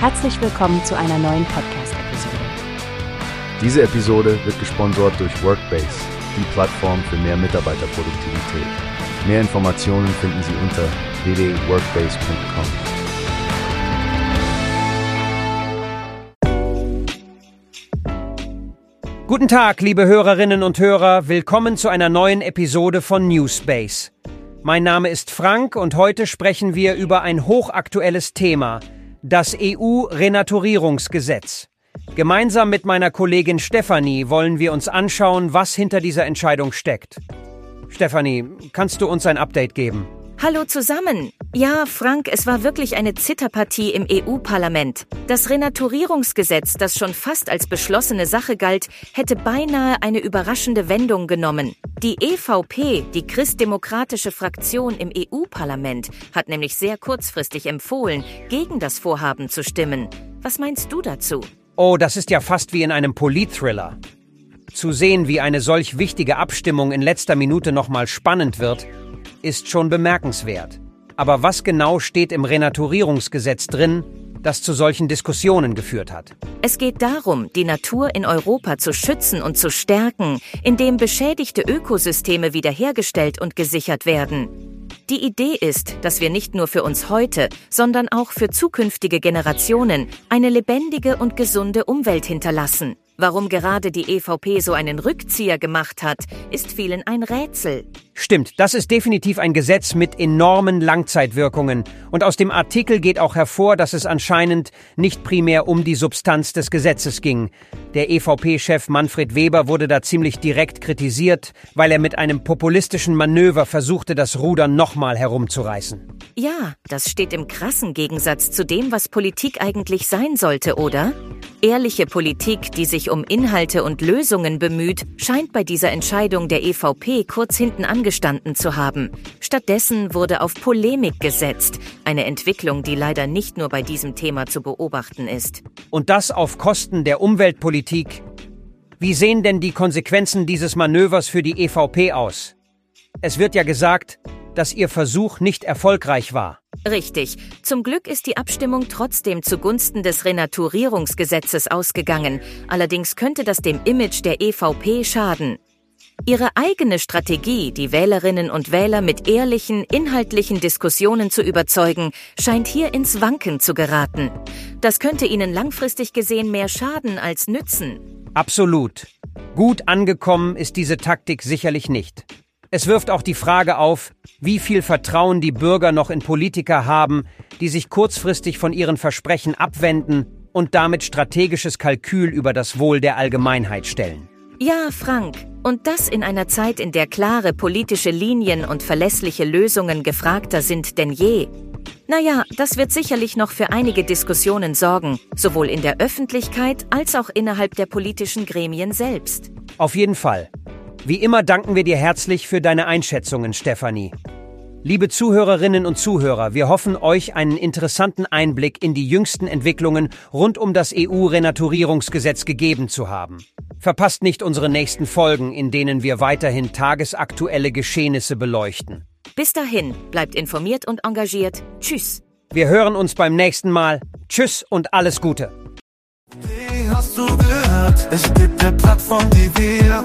Herzlich willkommen zu einer neuen Podcast-Episode. Diese Episode wird gesponsert durch Workbase, die Plattform für mehr Mitarbeiterproduktivität. Mehr Informationen finden Sie unter www.workbase.com. Guten Tag, liebe Hörerinnen und Hörer. Willkommen zu einer neuen Episode von Newspace. Mein Name ist Frank und heute sprechen wir über ein hochaktuelles Thema, das EU-Renaturierungsgesetz. Gemeinsam mit meiner Kollegin Stefanie wollen wir uns anschauen, was hinter dieser Entscheidung steckt. Stefanie, kannst du uns ein Update geben? Hallo zusammen. Ja, Frank, es war wirklich eine Zitterpartie im EU-Parlament. Das Renaturierungsgesetz, das schon fast als beschlossene Sache galt, hätte beinahe eine überraschende Wendung genommen. Die EVP, die christdemokratische Fraktion im EU-Parlament, hat nämlich sehr kurzfristig empfohlen, gegen das Vorhaben zu stimmen. Was meinst du dazu? Oh, das ist ja fast wie in einem Polit-Thriller. Zu sehen, wie eine solch wichtige Abstimmung in letzter Minute nochmal spannend wird, ist schon bemerkenswert. Aber was genau steht im Renaturierungsgesetz drin, das zu solchen Diskussionen geführt hat? Es geht darum, die Natur in Europa zu schützen und zu stärken, indem beschädigte Ökosysteme wiederhergestellt und gesichert werden. Die Idee ist, dass wir nicht nur für uns heute, sondern auch für zukünftige Generationen eine lebendige und gesunde Umwelt hinterlassen. Warum gerade die EVP so einen Rückzieher gemacht hat, ist vielen ein Rätsel. Stimmt, das ist definitiv ein Gesetz mit enormen Langzeitwirkungen. Und aus dem Artikel geht auch hervor, dass es anscheinend nicht primär um die Substanz des Gesetzes ging. Der EVP-Chef Manfred Weber wurde da ziemlich direkt kritisiert, weil er mit einem populistischen Manöver versuchte, das Ruder nochmal herumzureißen. Ja, das steht im krassen Gegensatz zu dem, was Politik eigentlich sein sollte, oder? Ehrliche Politik, die sich um Inhalte und Lösungen bemüht, scheint bei dieser Entscheidung der EVP kurz hinten angestanden zu haben. Stattdessen wurde auf Polemik gesetzt, eine Entwicklung, die leider nicht nur bei diesem Thema zu beobachten ist. Und das auf Kosten der Umweltpolitik. Wie sehen denn die Konsequenzen dieses Manövers für die EVP aus? Es wird ja gesagt, dass ihr Versuch nicht erfolgreich war. Richtig. Zum Glück ist die Abstimmung trotzdem zugunsten des Renaturierungsgesetzes ausgegangen. Allerdings könnte das dem Image der EVP schaden. Ihre eigene Strategie, die Wählerinnen und Wähler mit ehrlichen, inhaltlichen Diskussionen zu überzeugen, scheint hier ins Wanken zu geraten. Das könnte ihnen langfristig gesehen mehr schaden als nützen. Absolut. Gut angekommen ist diese Taktik sicherlich nicht. Es wirft auch die Frage auf, wie viel Vertrauen die Bürger noch in Politiker haben, die sich kurzfristig von ihren Versprechen abwenden und damit strategisches Kalkül über das Wohl der Allgemeinheit stellen. Ja, Frank. Und das in einer Zeit, in der klare politische Linien und verlässliche Lösungen gefragter sind denn je. Naja, das wird sicherlich noch für einige Diskussionen sorgen, sowohl in der Öffentlichkeit als auch innerhalb der politischen Gremien selbst. Auf jeden Fall. Wie immer danken wir dir herzlich für deine Einschätzungen, Stefanie. Liebe Zuhörerinnen und Zuhörer, wir hoffen, euch einen interessanten Einblick in die jüngsten Entwicklungen rund um das EU-Renaturierungsgesetz gegeben zu haben. Verpasst nicht unsere nächsten Folgen, in denen wir weiterhin tagesaktuelle Geschehnisse beleuchten. Bis dahin, bleibt informiert und engagiert. Tschüss. Wir hören uns beim nächsten Mal. Tschüss und alles Gute. Wie hast du gehört? Es gibt eine Plattform, die wir